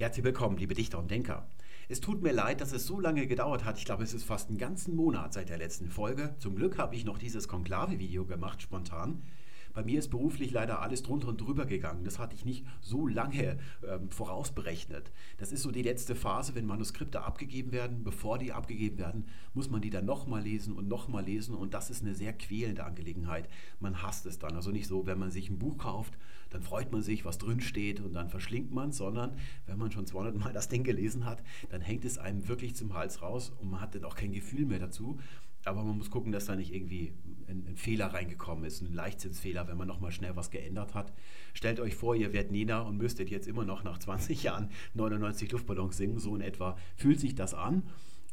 Herzlich willkommen, liebe Dichter und Denker. Es tut mir leid, dass es so lange gedauert hat. Ich glaube, es ist fast einen ganzen Monat seit der letzten Folge. Zum Glück habe ich noch dieses Konklave-Video gemacht, spontan. Bei mir ist beruflich leider alles drunter und drüber gegangen. Das hatte ich nicht so lange ähm, vorausberechnet. Das ist so die letzte Phase, wenn Manuskripte abgegeben werden. Bevor die abgegeben werden, muss man die dann nochmal lesen und nochmal lesen. Und das ist eine sehr quälende Angelegenheit. Man hasst es dann. Also nicht so, wenn man sich ein Buch kauft, dann freut man sich, was drin steht und dann verschlingt man es, sondern wenn man schon 200 Mal das Ding gelesen hat, dann hängt es einem wirklich zum Hals raus und man hat dann auch kein Gefühl mehr dazu. Aber man muss gucken, dass da nicht irgendwie ein, ein Fehler reingekommen ist, ein Leichtsinnsfehler, wenn man nochmal schnell was geändert hat. Stellt euch vor, ihr werdet Nina und müsstet jetzt immer noch nach 20 Jahren 99 Luftballons singen, so in etwa fühlt sich das an.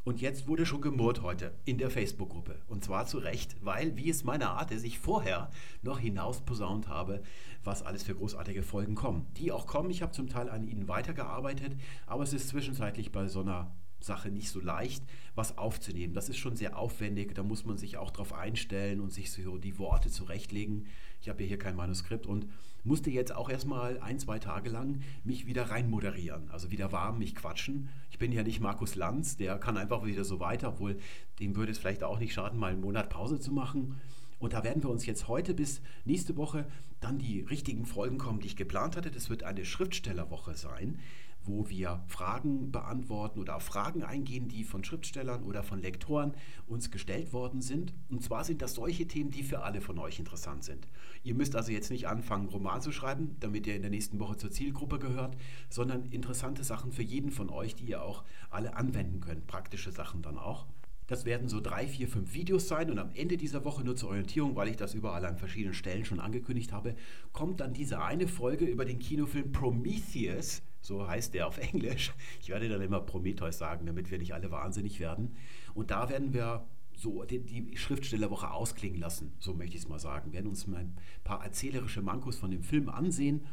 Und jetzt wurde schon gemurrt heute in der Facebook-Gruppe. Und zwar zu Recht, weil, wie es meine Art ist, ich vorher noch hinaus posaunt habe, was alles für großartige Folgen kommen. Die auch kommen. Ich habe zum Teil an ihnen weitergearbeitet, aber es ist zwischenzeitlich bei so einer Sache nicht so leicht, was aufzunehmen. Das ist schon sehr aufwendig, da muss man sich auch darauf einstellen und sich so die Worte zurechtlegen. Ich habe ja hier kein Manuskript und musste jetzt auch erstmal ein, zwei Tage lang mich wieder rein moderieren, also wieder warm mich quatschen. Ich bin ja nicht Markus Lanz, der kann einfach wieder so weiter, obwohl dem würde es vielleicht auch nicht schaden, mal einen Monat Pause zu machen. Und da werden wir uns jetzt heute bis nächste Woche dann die richtigen Folgen kommen, die ich geplant hatte. Das wird eine Schriftstellerwoche sein wo wir Fragen beantworten oder auf Fragen eingehen, die von Schriftstellern oder von Lektoren uns gestellt worden sind. Und zwar sind das solche Themen, die für alle von euch interessant sind. Ihr müsst also jetzt nicht anfangen, Roman zu schreiben, damit ihr in der nächsten Woche zur Zielgruppe gehört, sondern interessante Sachen für jeden von euch, die ihr auch alle anwenden könnt, praktische Sachen dann auch. Das werden so drei, vier, fünf Videos sein und am Ende dieser Woche nur zur Orientierung, weil ich das überall an verschiedenen Stellen schon angekündigt habe, kommt dann diese eine Folge über den Kinofilm Prometheus so heißt der auf Englisch. Ich werde dann immer Prometheus sagen, damit wir nicht alle wahnsinnig werden. Und da werden wir so die, die Schriftstellerwoche ausklingen lassen, so möchte ich es mal sagen. Wir werden uns mal ein paar erzählerische Mankos von dem Film ansehen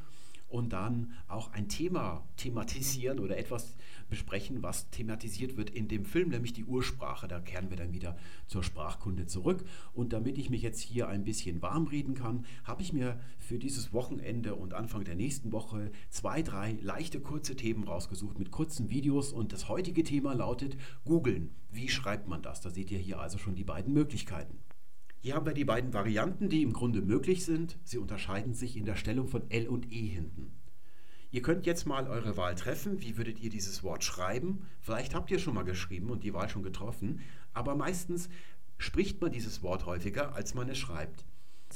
und dann auch ein Thema thematisieren oder etwas besprechen, was thematisiert wird in dem Film, nämlich die Ursprache. Da kehren wir dann wieder zur Sprachkunde zurück. Und damit ich mich jetzt hier ein bisschen warm reden kann, habe ich mir für dieses Wochenende und Anfang der nächsten Woche zwei, drei leichte, kurze Themen rausgesucht mit kurzen Videos. Und das heutige Thema lautet Googeln. Wie schreibt man das? Da seht ihr hier also schon die beiden Möglichkeiten. Hier haben wir die beiden Varianten, die im Grunde möglich sind. Sie unterscheiden sich in der Stellung von L und E hinten. Ihr könnt jetzt mal eure Wahl treffen. Wie würdet ihr dieses Wort schreiben? Vielleicht habt ihr schon mal geschrieben und die Wahl schon getroffen, aber meistens spricht man dieses Wort häufiger, als man es schreibt.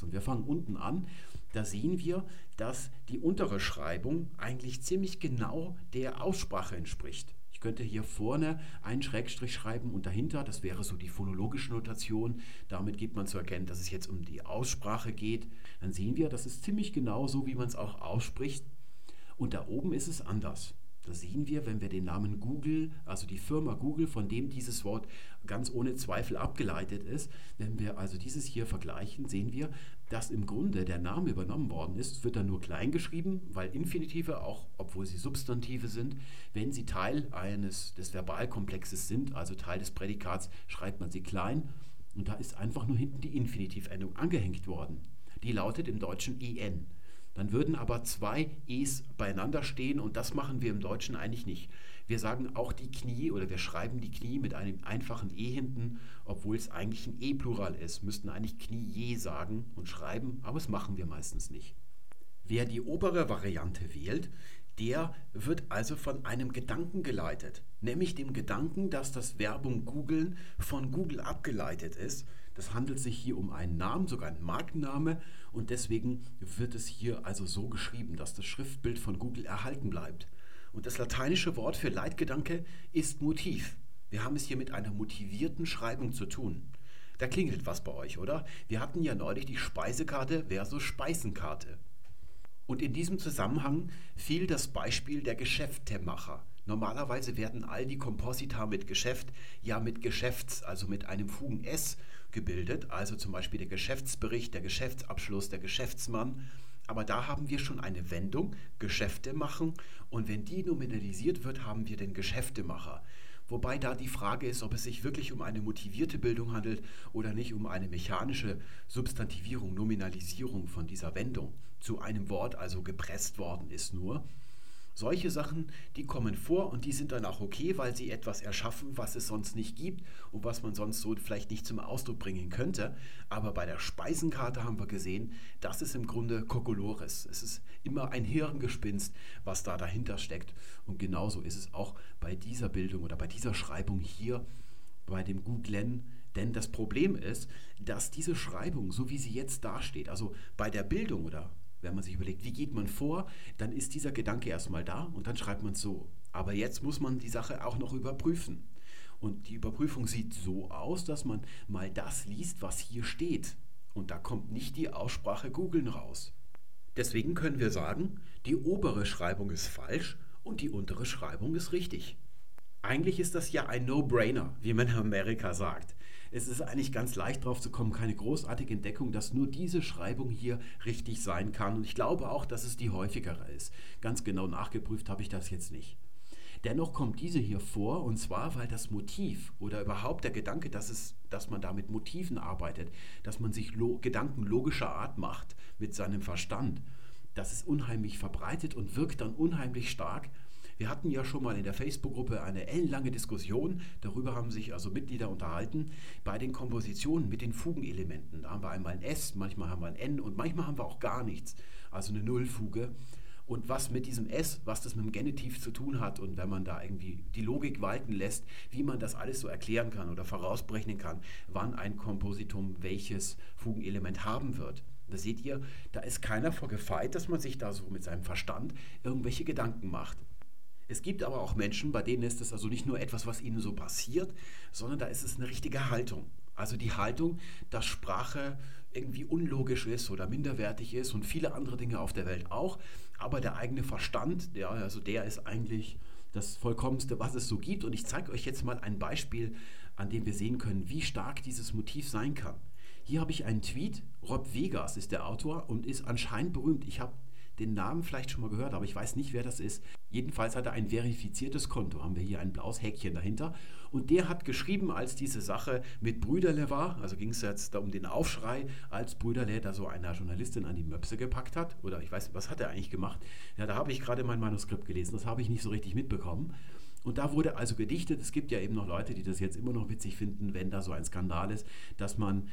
Und wir fangen unten an. Da sehen wir, dass die untere Schreibung eigentlich ziemlich genau der Aussprache entspricht. Ich könnte hier vorne einen Schrägstrich schreiben und dahinter, das wäre so die phonologische Notation. Damit gibt man zu erkennen, dass es jetzt um die Aussprache geht. Dann sehen wir, das ist ziemlich genau so, wie man es auch ausspricht. Und da oben ist es anders. Da sehen wir, wenn wir den Namen Google, also die Firma Google, von dem dieses Wort ganz ohne Zweifel abgeleitet ist, wenn wir also dieses hier vergleichen, sehen wir, dass im Grunde der Name übernommen worden ist, wird dann nur klein geschrieben, weil Infinitive, auch obwohl sie Substantive sind, wenn sie Teil eines des Verbalkomplexes sind, also Teil des Prädikats, schreibt man sie klein. Und da ist einfach nur hinten die Infinitivendung angehängt worden. Die lautet im Deutschen en. Dann würden aber zwei Es beieinander stehen und das machen wir im Deutschen eigentlich nicht. Wir sagen auch die Knie oder wir schreiben die Knie mit einem einfachen E hinten, obwohl es eigentlich ein E-Plural ist. Müssten eigentlich Knie sagen und schreiben, aber das machen wir meistens nicht. Wer die obere Variante wählt, der wird also von einem Gedanken geleitet, nämlich dem Gedanken, dass das Verbum googeln von Google abgeleitet ist. Das handelt sich hier um einen Namen, sogar einen Markenname und deswegen wird es hier also so geschrieben, dass das Schriftbild von Google erhalten bleibt. Und das lateinische Wort für Leitgedanke ist Motiv. Wir haben es hier mit einer motivierten Schreibung zu tun. Da klingelt was bei euch, oder? Wir hatten ja neulich die Speisekarte versus Speisenkarte. Und in diesem Zusammenhang fiel das Beispiel der Geschäftemacher. Normalerweise werden all die Komposita mit Geschäft ja mit Geschäfts, also mit einem Fugen S gebildet, also zum Beispiel der Geschäftsbericht, der Geschäftsabschluss, der Geschäftsmann. Aber da haben wir schon eine Wendung, Geschäfte machen, und wenn die nominalisiert wird, haben wir den Geschäftemacher. Wobei da die Frage ist, ob es sich wirklich um eine motivierte Bildung handelt oder nicht um eine mechanische Substantivierung, Nominalisierung von dieser Wendung zu einem Wort, also gepresst worden ist nur. Solche Sachen, die kommen vor und die sind dann auch okay, weil sie etwas erschaffen, was es sonst nicht gibt und was man sonst so vielleicht nicht zum Ausdruck bringen könnte. Aber bei der Speisenkarte haben wir gesehen, das ist im Grunde Kokolores. Es ist immer ein Hirngespinst, was da dahinter steckt. Und genauso ist es auch bei dieser Bildung oder bei dieser Schreibung hier bei dem Googlen. Denn das Problem ist, dass diese Schreibung, so wie sie jetzt dasteht, also bei der Bildung oder wenn man sich überlegt, wie geht man vor, dann ist dieser Gedanke erstmal da und dann schreibt man es so. Aber jetzt muss man die Sache auch noch überprüfen. Und die Überprüfung sieht so aus, dass man mal das liest, was hier steht. Und da kommt nicht die Aussprache googeln raus. Deswegen können wir sagen, die obere Schreibung ist falsch und die untere Schreibung ist richtig. Eigentlich ist das ja ein No-Brainer, wie man in Amerika sagt. Es ist eigentlich ganz leicht drauf zu kommen, keine großartige Entdeckung, dass nur diese Schreibung hier richtig sein kann. Und ich glaube auch, dass es die häufigere ist. Ganz genau nachgeprüft habe ich das jetzt nicht. Dennoch kommt diese hier vor, und zwar, weil das Motiv oder überhaupt der Gedanke, dass, es, dass man da mit Motiven arbeitet, dass man sich lo Gedanken logischer Art macht mit seinem Verstand, das ist unheimlich verbreitet und wirkt dann unheimlich stark wir hatten ja schon mal in der Facebook-Gruppe eine ellenlange Diskussion, darüber haben sich also Mitglieder unterhalten, bei den Kompositionen mit den Fugenelementen. Da haben wir einmal ein S, manchmal haben wir ein N und manchmal haben wir auch gar nichts, also eine Nullfuge. Und was mit diesem S, was das mit dem Genitiv zu tun hat und wenn man da irgendwie die Logik walten lässt, wie man das alles so erklären kann oder vorausberechnen kann, wann ein Kompositum welches Fugenelement haben wird. Da seht ihr, da ist keiner vor gefeit, dass man sich da so mit seinem Verstand irgendwelche Gedanken macht. Es gibt aber auch Menschen, bei denen ist es also nicht nur etwas, was ihnen so passiert, sondern da ist es eine richtige Haltung. Also die Haltung, dass Sprache irgendwie unlogisch ist oder minderwertig ist und viele andere Dinge auf der Welt auch. Aber der eigene Verstand, der, also der ist eigentlich das Vollkommenste, was es so gibt. Und ich zeige euch jetzt mal ein Beispiel, an dem wir sehen können, wie stark dieses Motiv sein kann. Hier habe ich einen Tweet. Rob Vegas ist der Autor und ist anscheinend berühmt. Ich habe den Namen vielleicht schon mal gehört, aber ich weiß nicht, wer das ist. Jedenfalls hat er ein verifiziertes Konto, haben wir hier ein blaues Häkchen dahinter. Und der hat geschrieben, als diese Sache mit Brüderle war, also ging es jetzt da um den Aufschrei, als Brüderle da so einer Journalistin an die Möpse gepackt hat, oder ich weiß, was hat er eigentlich gemacht? Ja, da habe ich gerade mein Manuskript gelesen, das habe ich nicht so richtig mitbekommen. Und da wurde also gedichtet, es gibt ja eben noch Leute, die das jetzt immer noch witzig finden, wenn da so ein Skandal ist, dass man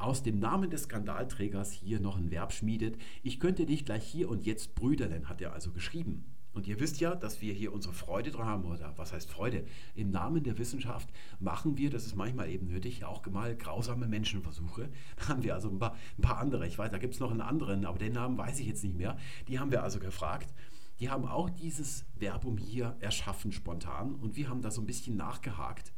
aus dem Namen des Skandalträgers hier noch ein Verb schmiedet. Ich könnte dich gleich hier und jetzt brüderlen, hat er also geschrieben. Und ihr wisst ja, dass wir hier unsere Freude dran haben, oder was heißt Freude? Im Namen der Wissenschaft machen wir, das ist manchmal eben nötig, auch mal grausame Menschenversuche. Da haben wir also ein paar, ein paar andere, ich weiß, da gibt es noch einen anderen, aber den Namen weiß ich jetzt nicht mehr. Die haben wir also gefragt. Die haben auch dieses Verbum hier erschaffen spontan und wir haben da so ein bisschen nachgehakt.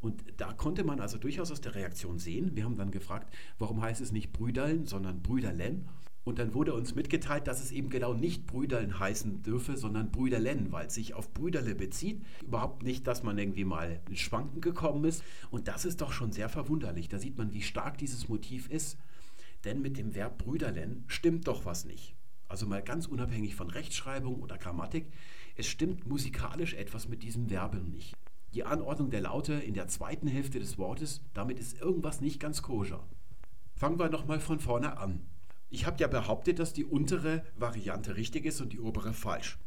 Und da konnte man also durchaus aus der Reaktion sehen. Wir haben dann gefragt, warum heißt es nicht Brüderlen, sondern Brüderlen? Und dann wurde uns mitgeteilt, dass es eben genau nicht Brüderlen heißen dürfe, sondern Brüderlen, weil es sich auf Brüderle bezieht. Überhaupt nicht, dass man irgendwie mal ins Schwanken gekommen ist. Und das ist doch schon sehr verwunderlich. Da sieht man, wie stark dieses Motiv ist. Denn mit dem Verb Brüderlen stimmt doch was nicht. Also mal ganz unabhängig von Rechtschreibung oder Grammatik, es stimmt musikalisch etwas mit diesem Verben nicht die Anordnung der Laute in der zweiten Hälfte des Wortes, damit ist irgendwas nicht ganz koscher. Fangen wir nochmal von vorne an. Ich habe ja behauptet, dass die untere Variante richtig ist und die obere falsch.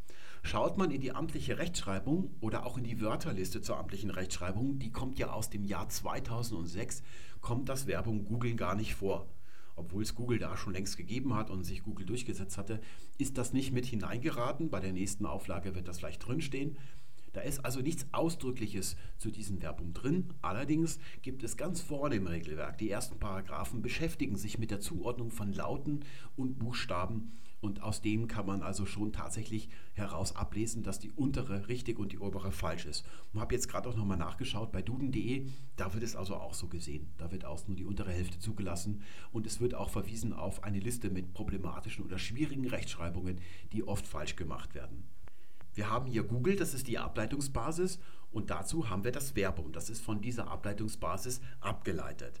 Schaut man in die amtliche Rechtschreibung oder auch in die Wörterliste zur amtlichen Rechtschreibung, die kommt ja aus dem Jahr 2006, kommt das Werbung Google gar nicht vor. Obwohl es Google da schon längst gegeben hat und sich Google durchgesetzt hatte, ist das nicht mit hineingeraten. Bei der nächsten Auflage wird das vielleicht drinstehen. Da ist also nichts Ausdrückliches zu diesen Verbum drin. Allerdings gibt es ganz vorne im Regelwerk, die ersten Paragraphen beschäftigen sich mit der Zuordnung von Lauten und Buchstaben und aus dem kann man also schon tatsächlich heraus ablesen, dass die untere richtig und die obere falsch ist. Und habe jetzt gerade auch nochmal nachgeschaut bei duden.de, da wird es also auch so gesehen. Da wird auch nur die untere Hälfte zugelassen und es wird auch verwiesen auf eine Liste mit problematischen oder schwierigen Rechtschreibungen, die oft falsch gemacht werden. Wir haben hier Google, das ist die Ableitungsbasis und dazu haben wir das Verbum, das ist von dieser Ableitungsbasis abgeleitet.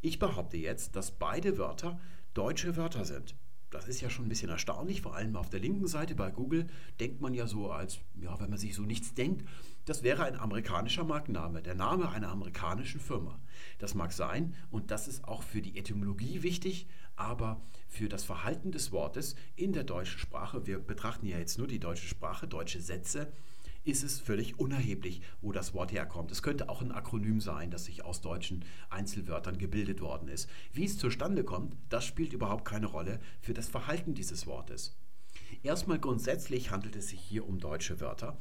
Ich behaupte jetzt, dass beide Wörter deutsche Wörter sind. Das ist ja schon ein bisschen erstaunlich, vor allem auf der linken Seite bei Google denkt man ja so, als ja, wenn man sich so nichts denkt, das wäre ein amerikanischer Markenname, der Name einer amerikanischen Firma. Das mag sein und das ist auch für die Etymologie wichtig, aber für das Verhalten des Wortes in der deutschen Sprache, wir betrachten ja jetzt nur die deutsche Sprache, deutsche Sätze, ist es völlig unerheblich, wo das Wort herkommt. Es könnte auch ein Akronym sein, das sich aus deutschen Einzelwörtern gebildet worden ist. Wie es zustande kommt, das spielt überhaupt keine Rolle für das Verhalten dieses Wortes. Erstmal grundsätzlich handelt es sich hier um deutsche Wörter,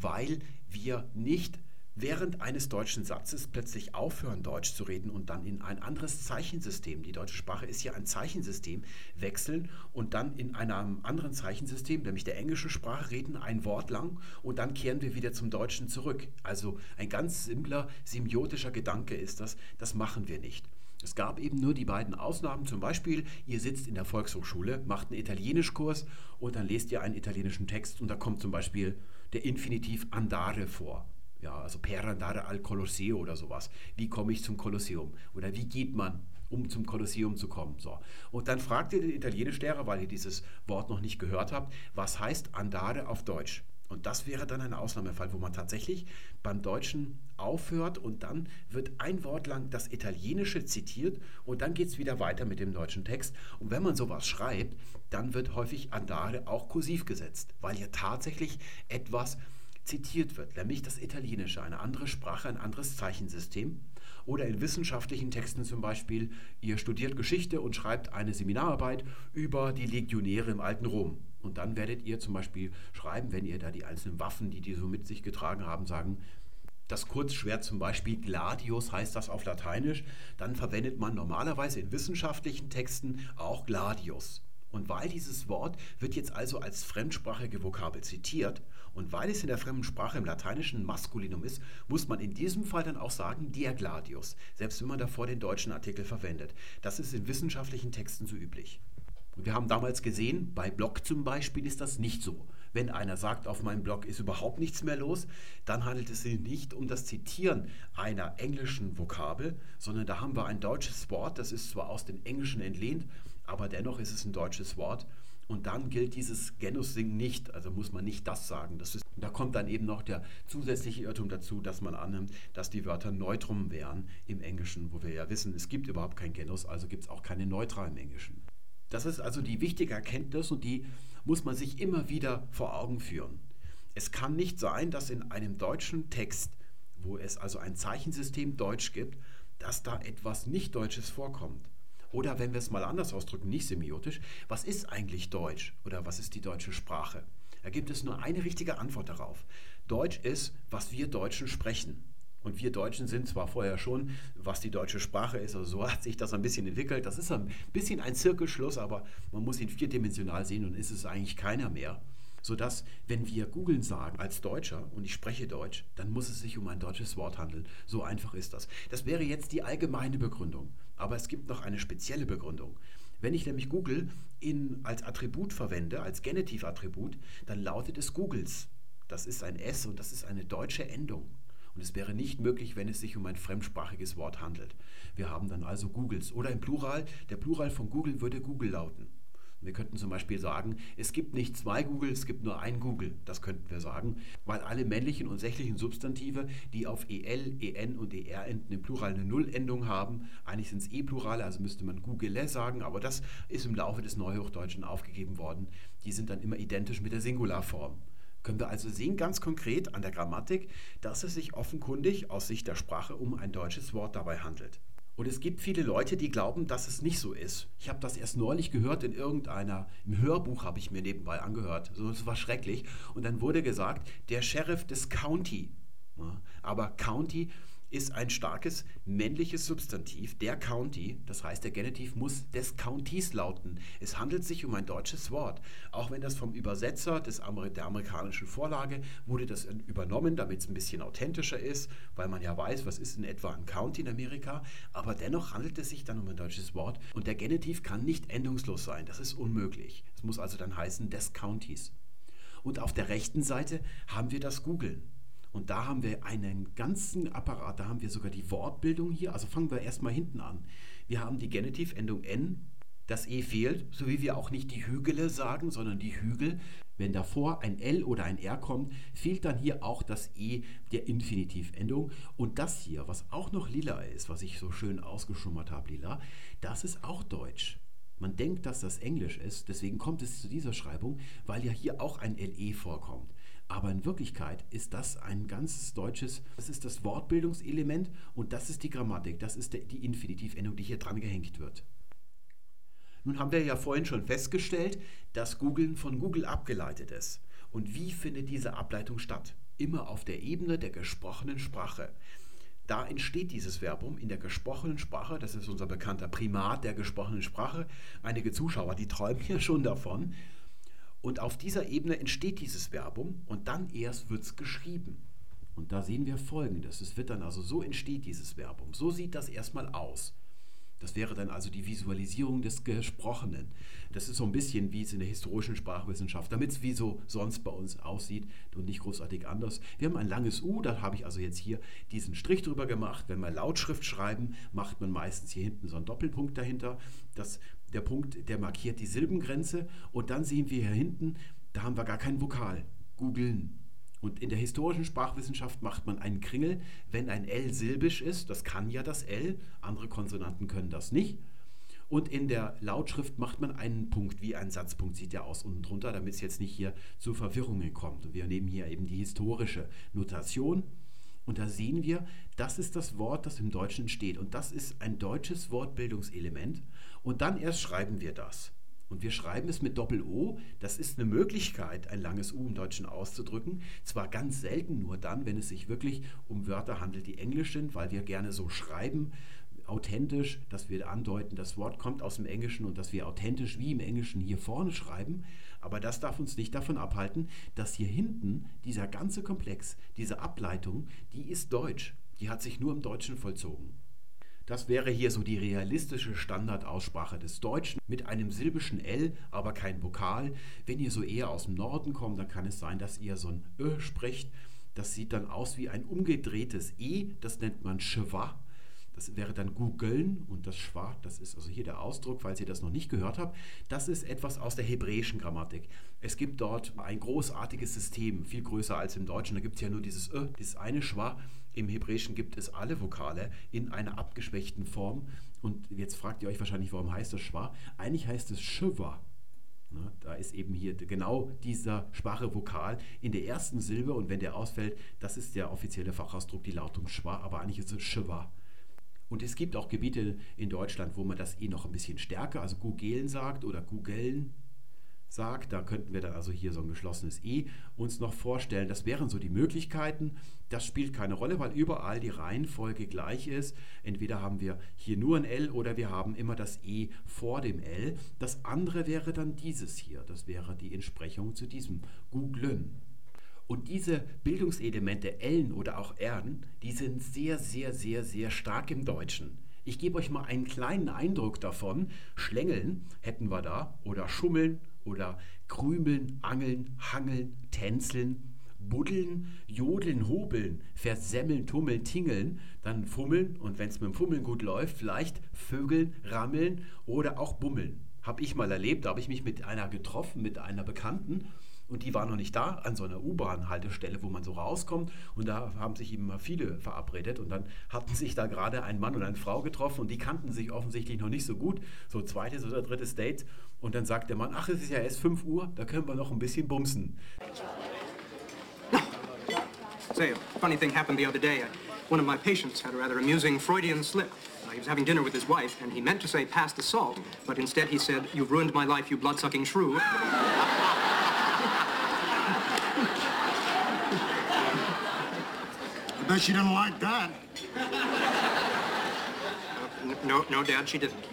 weil wir nicht während eines deutschen Satzes plötzlich aufhören, Deutsch zu reden und dann in ein anderes Zeichensystem, die deutsche Sprache ist ja ein Zeichensystem, wechseln und dann in einem anderen Zeichensystem, nämlich der englischen Sprache, reden ein Wort lang und dann kehren wir wieder zum Deutschen zurück. Also ein ganz simpler semiotischer Gedanke ist das, das machen wir nicht. Es gab eben nur die beiden Ausnahmen, zum Beispiel, ihr sitzt in der Volkshochschule, macht einen Italienischkurs und dann lest ihr einen italienischen Text und da kommt zum Beispiel der Infinitiv andare vor. Ja, also per andare al Colosseo oder sowas. Wie komme ich zum Kolosseum? Oder wie geht man, um zum Kolosseum zu kommen? So. Und dann fragt ihr den Italienischlehrer, weil ihr dieses Wort noch nicht gehört habt, was heißt andare auf Deutsch? Und das wäre dann ein Ausnahmefall, wo man tatsächlich beim Deutschen aufhört und dann wird ein Wort lang das Italienische zitiert und dann geht es wieder weiter mit dem deutschen Text. Und wenn man sowas schreibt, dann wird häufig andare auch kursiv gesetzt, weil ja tatsächlich etwas zitiert wird, nämlich das Italienische, eine andere Sprache, ein anderes Zeichensystem. Oder in wissenschaftlichen Texten zum Beispiel, ihr studiert Geschichte und schreibt eine Seminararbeit über die Legionäre im alten Rom. Und dann werdet ihr zum Beispiel schreiben, wenn ihr da die einzelnen Waffen, die die so mit sich getragen haben, sagen, das Kurzschwert zum Beispiel Gladius heißt das auf Lateinisch, dann verwendet man normalerweise in wissenschaftlichen Texten auch Gladius. Und weil dieses Wort wird jetzt also als fremdsprachige Vokabel zitiert und weil es in der fremden Sprache im Lateinischen Maskulinum ist, muss man in diesem Fall dann auch sagen der Gladius, selbst wenn man davor den deutschen Artikel verwendet. Das ist in wissenschaftlichen Texten so üblich. Wir haben damals gesehen, bei Blog zum Beispiel ist das nicht so. Wenn einer sagt, auf meinem Blog ist überhaupt nichts mehr los, dann handelt es sich nicht um das Zitieren einer englischen Vokabel, sondern da haben wir ein deutsches Wort, das ist zwar aus dem Englischen entlehnt, aber dennoch ist es ein deutsches Wort. Und dann gilt dieses Genus-Sing nicht, also muss man nicht das sagen. Das ist, da kommt dann eben noch der zusätzliche Irrtum dazu, dass man annimmt, dass die Wörter Neutrum wären im Englischen, wo wir ja wissen, es gibt überhaupt kein Genus, also gibt es auch keine Neutra im Englischen. Das ist also die wichtige Erkenntnis und die muss man sich immer wieder vor Augen führen. Es kann nicht sein, dass in einem deutschen Text, wo es also ein Zeichensystem Deutsch gibt, dass da etwas Nicht-Deutsches vorkommt. Oder wenn wir es mal anders ausdrücken, nicht semiotisch, was ist eigentlich Deutsch oder was ist die deutsche Sprache? Da gibt es nur eine richtige Antwort darauf. Deutsch ist, was wir Deutschen sprechen. Und wir Deutschen sind zwar vorher schon, was die deutsche Sprache ist, also so hat sich das ein bisschen entwickelt. Das ist ein bisschen ein Zirkelschluss, aber man muss ihn vierdimensional sehen und ist es eigentlich keiner mehr. Sodass, wenn wir googeln sagen als Deutscher und ich spreche Deutsch, dann muss es sich um ein deutsches Wort handeln. So einfach ist das. Das wäre jetzt die allgemeine Begründung. Aber es gibt noch eine spezielle Begründung. Wenn ich nämlich Google in, als Attribut verwende, als Genitivattribut, dann lautet es Googles. Das ist ein S und das ist eine deutsche Endung. Und es wäre nicht möglich, wenn es sich um ein fremdsprachiges Wort handelt. Wir haben dann also Googles. Oder im Plural, der Plural von Google würde Google lauten. Wir könnten zum Beispiel sagen, es gibt nicht zwei Google, es gibt nur ein Google. Das könnten wir sagen, weil alle männlichen und sächlichen Substantive, die auf EL, EN und ER enden, im Plural eine Nullendung haben. Eigentlich sind es E-Plurale, also müsste man Google sagen, aber das ist im Laufe des Neuhochdeutschen aufgegeben worden. Die sind dann immer identisch mit der Singularform. Können wir also sehen ganz konkret an der Grammatik, dass es sich offenkundig aus Sicht der Sprache um ein deutsches Wort dabei handelt. Und es gibt viele Leute, die glauben, dass es nicht so ist. Ich habe das erst neulich gehört in irgendeiner, im Hörbuch habe ich mir nebenbei angehört. So, das war schrecklich. Und dann wurde gesagt, der Sheriff des County. Aber County ist ein starkes männliches Substantiv, der County, das heißt der Genitiv muss des Countys lauten. Es handelt sich um ein deutsches Wort. Auch wenn das vom Übersetzer des Amer der amerikanischen Vorlage wurde das übernommen, damit es ein bisschen authentischer ist, weil man ja weiß, was ist in etwa ein County in Amerika, aber dennoch handelt es sich dann um ein deutsches Wort und der Genitiv kann nicht endungslos sein, das ist unmöglich. Es muss also dann heißen des Countys. Und auf der rechten Seite haben wir das Googeln. Und da haben wir einen ganzen Apparat, da haben wir sogar die Wortbildung hier. Also fangen wir erstmal hinten an. Wir haben die Genitivendung n Das E fehlt, so wie wir auch nicht die Hügele sagen, sondern die Hügel. Wenn davor ein L oder ein R kommt, fehlt dann hier auch das E der Infinitivendung. Und das hier, was auch noch lila ist, was ich so schön ausgeschummert habe, lila, das ist auch Deutsch. Man denkt, dass das Englisch ist, deswegen kommt es zu dieser Schreibung, weil ja hier auch ein LE vorkommt. Aber in Wirklichkeit ist das ein ganzes deutsches, das ist das Wortbildungselement und das ist die Grammatik, das ist die Infinitivendung, die hier dran gehängt wird. Nun haben wir ja vorhin schon festgestellt, dass Googlen von Google abgeleitet ist. Und wie findet diese Ableitung statt? Immer auf der Ebene der gesprochenen Sprache. Da entsteht dieses Verbum in der gesprochenen Sprache, das ist unser bekannter Primat der gesprochenen Sprache. Einige Zuschauer, die träumen hier schon davon. Und auf dieser Ebene entsteht dieses Verbum und dann erst wird es geschrieben. Und da sehen wir folgendes. Es wird dann also so entsteht dieses Verbum. So sieht das erstmal aus. Das wäre dann also die Visualisierung des Gesprochenen. Das ist so ein bisschen wie es in der historischen Sprachwissenschaft, damit es wie so sonst bei uns aussieht und nicht großartig anders. Wir haben ein langes U, da habe ich also jetzt hier diesen Strich drüber gemacht. Wenn wir Lautschrift schreiben, macht man meistens hier hinten so einen Doppelpunkt dahinter. Das, der Punkt, der markiert die Silbengrenze. Und dann sehen wir hier hinten, da haben wir gar kein Vokal. Googeln. Und in der historischen Sprachwissenschaft macht man einen Kringel, wenn ein L silbisch ist. Das kann ja das L, andere Konsonanten können das nicht. Und in der Lautschrift macht man einen Punkt, wie ein Satzpunkt sieht ja aus unten drunter, damit es jetzt nicht hier zu Verwirrungen kommt. Und wir nehmen hier eben die historische Notation. Und da sehen wir, das ist das Wort, das im Deutschen entsteht. Und das ist ein deutsches Wortbildungselement. Und dann erst schreiben wir das. Und wir schreiben es mit Doppel-O. Das ist eine Möglichkeit, ein langes U im Deutschen auszudrücken. Zwar ganz selten nur dann, wenn es sich wirklich um Wörter handelt, die englisch sind, weil wir gerne so schreiben, authentisch, dass wir andeuten, das Wort kommt aus dem Englischen und dass wir authentisch wie im Englischen hier vorne schreiben. Aber das darf uns nicht davon abhalten, dass hier hinten dieser ganze Komplex, diese Ableitung, die ist deutsch. Die hat sich nur im Deutschen vollzogen. Das wäre hier so die realistische Standardaussprache des Deutschen mit einem silbischen L, aber kein Vokal. Wenn ihr so eher aus dem Norden kommt, dann kann es sein, dass ihr so ein Ö sprecht. Das sieht dann aus wie ein umgedrehtes E, das nennt man Schwa. Das wäre dann googeln und das Schwa, das ist also hier der Ausdruck, falls ihr das noch nicht gehört habt. Das ist etwas aus der hebräischen Grammatik. Es gibt dort ein großartiges System, viel größer als im Deutschen. Da gibt es ja nur dieses Ö, dieses eine Schwa. Im Hebräischen gibt es alle Vokale in einer abgeschwächten Form. Und jetzt fragt ihr euch wahrscheinlich, warum heißt das Schwa? Eigentlich heißt es Shiva. Na, da ist eben hier genau dieser schwache Vokal in der ersten Silbe und wenn der ausfällt, das ist der offizielle Fachausdruck, die Lautung Schwa, aber eigentlich ist es Shiva. Und es gibt auch Gebiete in Deutschland, wo man das eh noch ein bisschen stärker, also Gugelen sagt oder Gugelen sagt. Da könnten wir dann also hier so ein geschlossenes E uns noch vorstellen. Das wären so die Möglichkeiten. Das spielt keine Rolle, weil überall die Reihenfolge gleich ist. Entweder haben wir hier nur ein L oder wir haben immer das E vor dem L. Das andere wäre dann dieses hier. Das wäre die Entsprechung zu diesem Googlen. Und diese Bildungselemente L'n oder auch R'n, die sind sehr, sehr, sehr, sehr stark im Deutschen. Ich gebe euch mal einen kleinen Eindruck davon. Schlängeln hätten wir da oder schummeln oder krümeln, angeln, hangeln, tänzeln, buddeln, jodeln, hobeln, versemmeln, tummeln, tingeln, dann fummeln und wenn es mit dem Fummeln gut läuft, vielleicht vögeln, rammeln oder auch bummeln. Habe ich mal erlebt, da habe ich mich mit einer getroffen, mit einer Bekannten und die war noch nicht da an so einer U-Bahn-Haltestelle, wo man so rauskommt. Und da haben sich eben mal viele verabredet. Und dann hatten sich da gerade ein Mann und eine Frau getroffen und die kannten sich offensichtlich noch nicht so gut. So zweites oder drittes Date. Und dann sagt der Mann, ach, es ist ja erst 5 Uhr, da können wir noch ein bisschen bumsen. Say, a funny thing happened the other day. One of my patients had a rather amusing Freudian slip. Uh, he was having dinner with his wife, and he meant to say, pass the salt, but instead he said, you've ruined my life, you blood-sucking shrew. Bet she didn't like that. No, no, Dad, she didn't.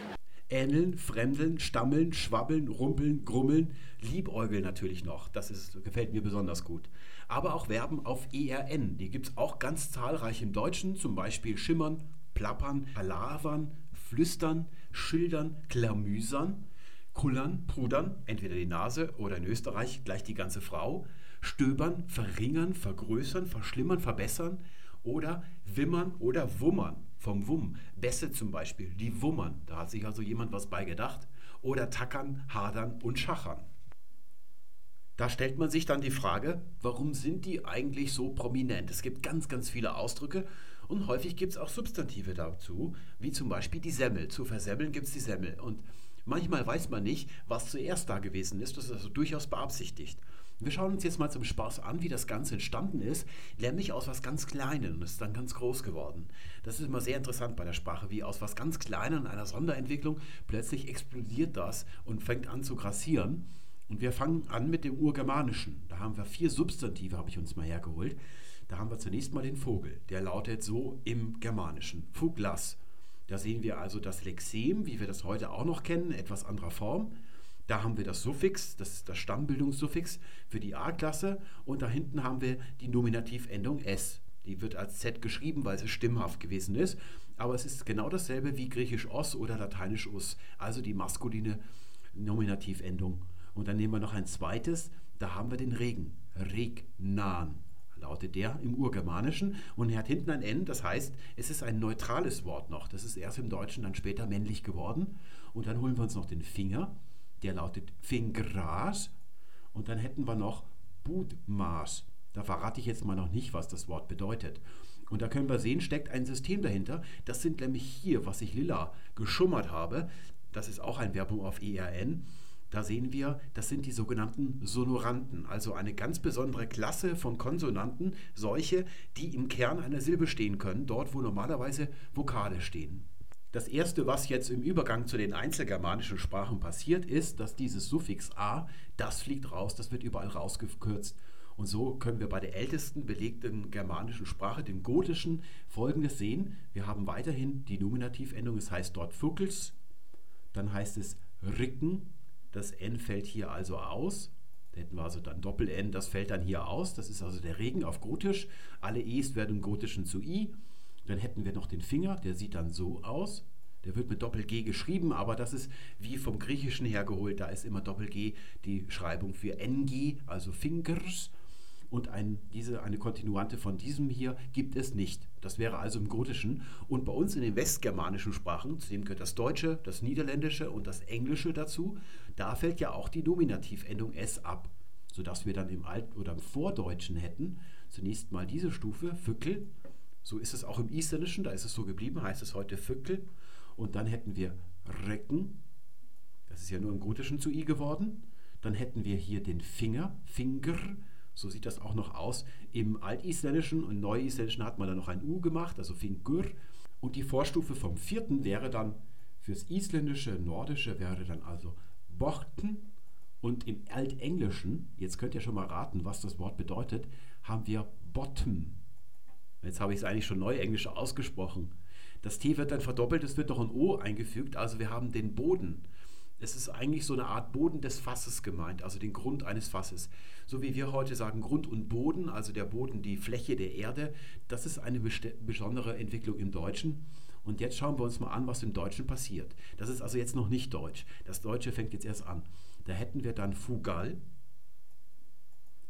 Ähneln, fremdeln, stammeln, schwabbeln, rumpeln, grummeln, liebäugeln natürlich noch. Das ist, gefällt mir besonders gut. Aber auch Verben auf ERN, die gibt es auch ganz zahlreich im Deutschen, zum Beispiel schimmern, plappern, palavern, flüstern, schildern, klamüsern, kullern, pudern, entweder die Nase oder in Österreich gleich die ganze Frau, stöbern, verringern, vergrößern, verschlimmern, verbessern, oder wimmern oder wummern vom Wumm. Bässe zum Beispiel, die wummern. Da hat sich also jemand was bei gedacht. oder tackern, hadern und schachern. Da stellt man sich dann die Frage, warum sind die eigentlich so prominent? Es gibt ganz, ganz viele Ausdrücke und häufig gibt es auch Substantive dazu, wie zum Beispiel die Semmel. Zu versemmeln gibt es die Semmel. Und manchmal weiß man nicht, was zuerst da gewesen ist. Das ist also durchaus beabsichtigt. Wir schauen uns jetzt mal zum Spaß an, wie das Ganze entstanden ist, nämlich aus was ganz Kleinem und ist dann ganz groß geworden. Das ist immer sehr interessant bei der Sprache, wie aus was ganz Kleinem einer Sonderentwicklung plötzlich explodiert das und fängt an zu grassieren. Und wir fangen an mit dem Urgermanischen. Da haben wir vier Substantive, habe ich uns mal hergeholt. Da haben wir zunächst mal den Vogel. Der lautet so im Germanischen. Fuglas. Da sehen wir also das Lexem, wie wir das heute auch noch kennen, etwas anderer Form. Da haben wir das Suffix, das ist das Stammbildungssuffix für die A-Klasse. Und da hinten haben wir die Nominativendung S. Die wird als Z geschrieben, weil sie stimmhaft gewesen ist. Aber es ist genau dasselbe wie griechisch os oder lateinisch us, also die maskuline Nominativendung. Und dann nehmen wir noch ein zweites, da haben wir den Regen, regnan lautet der im Urgermanischen und er hat hinten ein N, das heißt, es ist ein neutrales Wort noch. Das ist erst im Deutschen dann später männlich geworden. Und dann holen wir uns noch den Finger, der lautet Fingras und dann hätten wir noch Budmaß. Da verrate ich jetzt mal noch nicht, was das Wort bedeutet. Und da können wir sehen, steckt ein System dahinter. Das sind nämlich hier, was ich lila geschummert habe. Das ist auch ein Verbum auf ERN. Da sehen wir, das sind die sogenannten Sonoranten, also eine ganz besondere Klasse von Konsonanten, solche, die im Kern einer Silbe stehen können, dort wo normalerweise Vokale stehen. Das erste, was jetzt im Übergang zu den einzelgermanischen Sprachen passiert, ist, dass dieses Suffix a, das fliegt raus, das wird überall rausgekürzt. Und so können wir bei der ältesten belegten germanischen Sprache, dem Gotischen, folgendes sehen. Wir haben weiterhin die Nominativendung, es heißt dort Fuckels, dann heißt es Ricken, das N fällt hier also aus. Da hätten wir also dann Doppel-N, das fällt dann hier aus. Das ist also der Regen auf Gotisch. Alle E's werden im Gotischen zu I. Dann hätten wir noch den Finger, der sieht dann so aus. Der wird mit Doppel-G geschrieben, aber das ist wie vom Griechischen hergeholt. Da ist immer Doppel-G die Schreibung für NG, also Fingers und ein, diese, eine Kontinuante von diesem hier gibt es nicht. Das wäre also im Gotischen. Und bei uns in den westgermanischen Sprachen, zu dem gehört das Deutsche, das Niederländische und das Englische dazu, da fällt ja auch die Nominativendung S ab, sodass wir dann im Alt- oder im Vordeutschen hätten zunächst mal diese Stufe, Fückel. So ist es auch im Isländischen, da ist es so geblieben, heißt es heute Fückel. Und dann hätten wir Recken, das ist ja nur im Gotischen zu I geworden. Dann hätten wir hier den Finger, Finger, so sieht das auch noch aus. Im Altisländischen und Neuisländischen hat man dann noch ein U gemacht, also Fingur. Und die Vorstufe vom vierten wäre dann fürs Isländische, Nordische wäre dann also Bochten. Und im Altenglischen, jetzt könnt ihr schon mal raten, was das Wort bedeutet, haben wir Bottom. Jetzt habe ich es eigentlich schon Neuenglisch ausgesprochen. Das T wird dann verdoppelt, es wird noch ein O eingefügt, also wir haben den Boden es ist eigentlich so eine Art Boden des Fasses gemeint, also den Grund eines Fasses. So wie wir heute sagen Grund und Boden, also der Boden, die Fläche der Erde, das ist eine besondere Entwicklung im Deutschen. Und jetzt schauen wir uns mal an, was im Deutschen passiert. Das ist also jetzt noch nicht Deutsch. Das Deutsche fängt jetzt erst an. Da hätten wir dann Fugal,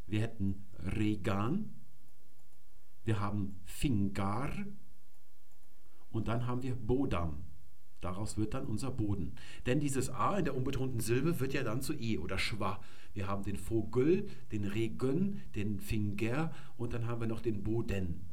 wir hätten Regan, wir haben Fingar und dann haben wir Bodam. Daraus wird dann unser Boden. Denn dieses A in der unbetonten Silbe wird ja dann zu E oder Schwa. Wir haben den Vogel, den Regen, den Finger und dann haben wir noch den Boden.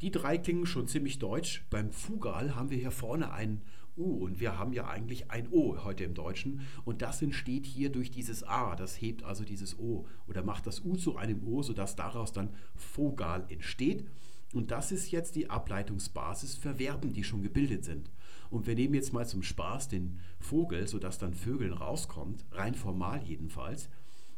Die drei klingen schon ziemlich deutsch. Beim Fugal haben wir hier vorne ein U und wir haben ja eigentlich ein O heute im Deutschen und das entsteht hier durch dieses A. Das hebt also dieses O oder macht das U zu einem O, sodass daraus dann Vogal entsteht. Und das ist jetzt die Ableitungsbasis für Verben, die schon gebildet sind. Und wir nehmen jetzt mal zum Spaß den Vogel, sodass dann Vögeln rauskommt, rein formal jedenfalls.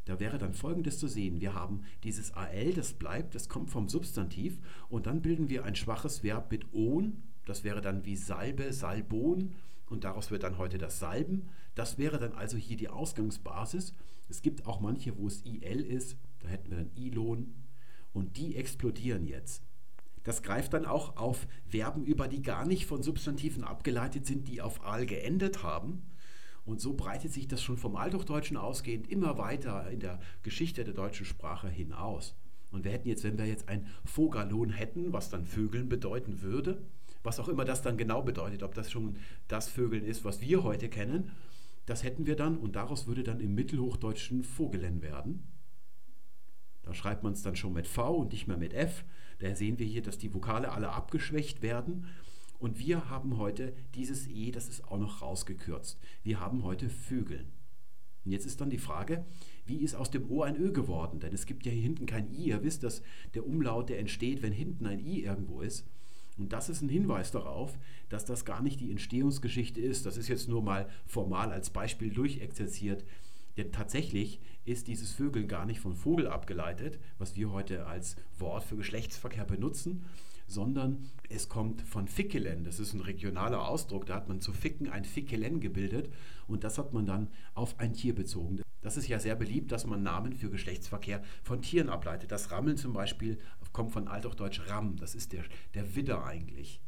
Da wäre dann Folgendes zu sehen. Wir haben dieses AL, das bleibt, das kommt vom Substantiv und dann bilden wir ein schwaches Verb mit on. Das wäre dann wie Salbe, Salbon und daraus wird dann heute das Salben. Das wäre dann also hier die Ausgangsbasis. Es gibt auch manche, wo es IL ist, da hätten wir dann Ilon und die explodieren jetzt. Das greift dann auch auf Verben über, die gar nicht von Substantiven abgeleitet sind, die auf al geendet haben. Und so breitet sich das schon vom Althochdeutschen ausgehend immer weiter in der Geschichte der deutschen Sprache hinaus. Und wir hätten jetzt, wenn wir jetzt ein Vogalon hätten, was dann Vögeln bedeuten würde, was auch immer das dann genau bedeutet, ob das schon das Vögeln ist, was wir heute kennen, Das hätten wir dann und daraus würde dann im Mittelhochdeutschen Vogelen werden. Da schreibt man es dann schon mit V und nicht mehr mit F. Da sehen wir hier, dass die Vokale alle abgeschwächt werden. Und wir haben heute dieses E, das ist auch noch rausgekürzt. Wir haben heute Vögeln. Und jetzt ist dann die Frage, wie ist aus dem O ein Ö geworden? Denn es gibt ja hier hinten kein I. Ihr wisst, dass der Umlaut, der entsteht, wenn hinten ein I irgendwo ist. Und das ist ein Hinweis darauf, dass das gar nicht die Entstehungsgeschichte ist. Das ist jetzt nur mal formal als Beispiel durchexerziert. Denn tatsächlich ist dieses Vögeln gar nicht von Vogel abgeleitet, was wir heute als Wort für Geschlechtsverkehr benutzen, sondern es kommt von Fickelen. Das ist ein regionaler Ausdruck. Da hat man zu Ficken ein Fickelen gebildet und das hat man dann auf ein Tier bezogen. Das ist ja sehr beliebt, dass man Namen für Geschlechtsverkehr von Tieren ableitet. Das Rammeln zum Beispiel kommt von Althochdeutsch Ram, das ist der, der Widder eigentlich.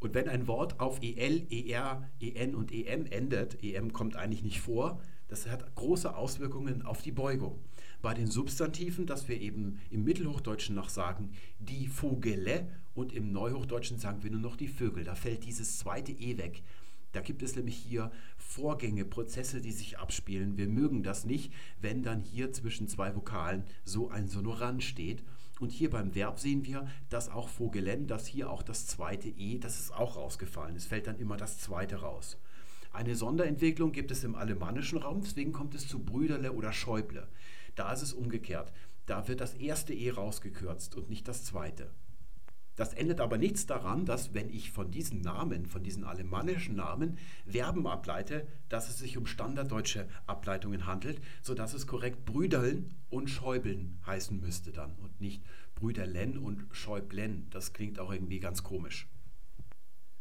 Und wenn ein Wort auf EL, ER, EN und EM endet, EM kommt eigentlich nicht vor, das hat große Auswirkungen auf die Beugung. Bei den Substantiven, dass wir eben im Mittelhochdeutschen noch sagen, die Vogele und im Neuhochdeutschen sagen wir nur noch die Vögel. Da fällt dieses zweite E weg. Da gibt es nämlich hier Vorgänge, Prozesse, die sich abspielen. Wir mögen das nicht, wenn dann hier zwischen zwei Vokalen so ein Sonorant steht. Und hier beim Verb sehen wir, dass auch Vogelen, dass hier auch das zweite E, das ist auch rausgefallen. Es fällt dann immer das zweite raus. Eine Sonderentwicklung gibt es im alemannischen Raum, deswegen kommt es zu Brüderle oder Schäuble. Da ist es umgekehrt. Da wird das erste E rausgekürzt und nicht das zweite. Das ändert aber nichts daran, dass wenn ich von diesen Namen, von diesen alemannischen Namen Verben ableite, dass es sich um standarddeutsche Ableitungen handelt, sodass es korrekt Brüderln und Schäubeln heißen müsste dann und nicht Brüderlen und Schäublen. Das klingt auch irgendwie ganz komisch.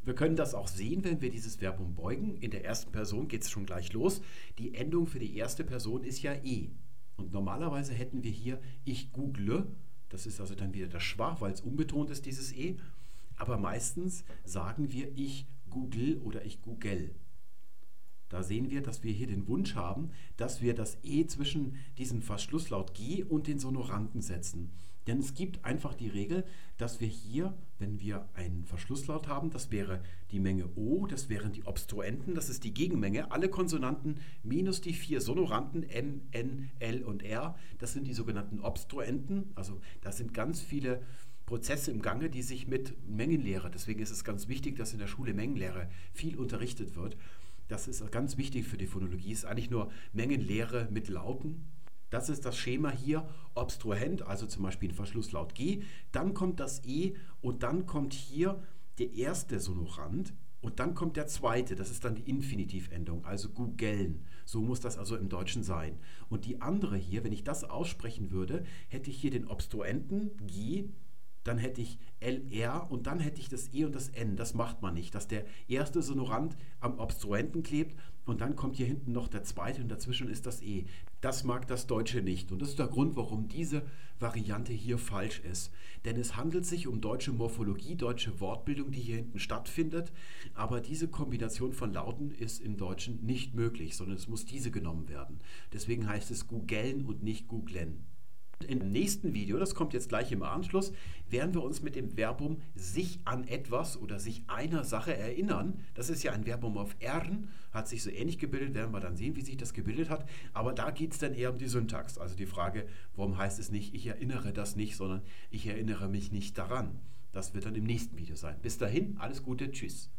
Wir können das auch sehen, wenn wir dieses Verb umbeugen. In der ersten Person geht es schon gleich los. Die Endung für die erste Person ist ja e. Und normalerweise hätten wir hier ich google das ist also dann wieder das Schwach, weil es unbetont ist, dieses E. Aber meistens sagen wir ich google oder ich google. Da sehen wir, dass wir hier den Wunsch haben, dass wir das E zwischen diesen Verschlusslaut G und den Sonoranten setzen. Denn es gibt einfach die Regel, dass wir hier, wenn wir einen Verschlusslaut haben, das wäre die Menge O, das wären die Obstruenten, das ist die Gegenmenge, alle Konsonanten minus die vier Sonoranten M, N, L und R, das sind die sogenannten Obstruenten. Also da sind ganz viele Prozesse im Gange, die sich mit Mengenlehre, deswegen ist es ganz wichtig, dass in der Schule Mengenlehre viel unterrichtet wird. Das ist ganz wichtig für die Phonologie, ist eigentlich nur Mengenlehre mit Lauten das ist das Schema hier, obstruent, also zum Beispiel ein Verschlusslaut G. Dann kommt das E und dann kommt hier der erste Sonorant und dann kommt der zweite, das ist dann die Infinitivendung, also googeln. So muss das also im Deutschen sein. Und die andere hier, wenn ich das aussprechen würde, hätte ich hier den Obstruenten G dann hätte ich LR und dann hätte ich das E und das N. Das macht man nicht, dass der erste Sonorant am Obstruenten klebt und dann kommt hier hinten noch der zweite und dazwischen ist das E. Das mag das Deutsche nicht und das ist der Grund, warum diese Variante hier falsch ist. Denn es handelt sich um deutsche Morphologie, deutsche Wortbildung, die hier hinten stattfindet, aber diese Kombination von Lauten ist im Deutschen nicht möglich, sondern es muss diese genommen werden. Deswegen heißt es googeln und nicht googlen. Im nächsten Video, das kommt jetzt gleich im Anschluss, werden wir uns mit dem Verbum sich an etwas oder sich einer Sache erinnern. Das ist ja ein Verbum auf Ern, hat sich so ähnlich gebildet, werden wir dann sehen, wie sich das gebildet hat. Aber da geht es dann eher um die Syntax, also die Frage, warum heißt es nicht, ich erinnere das nicht, sondern ich erinnere mich nicht daran. Das wird dann im nächsten Video sein. Bis dahin, alles Gute, tschüss.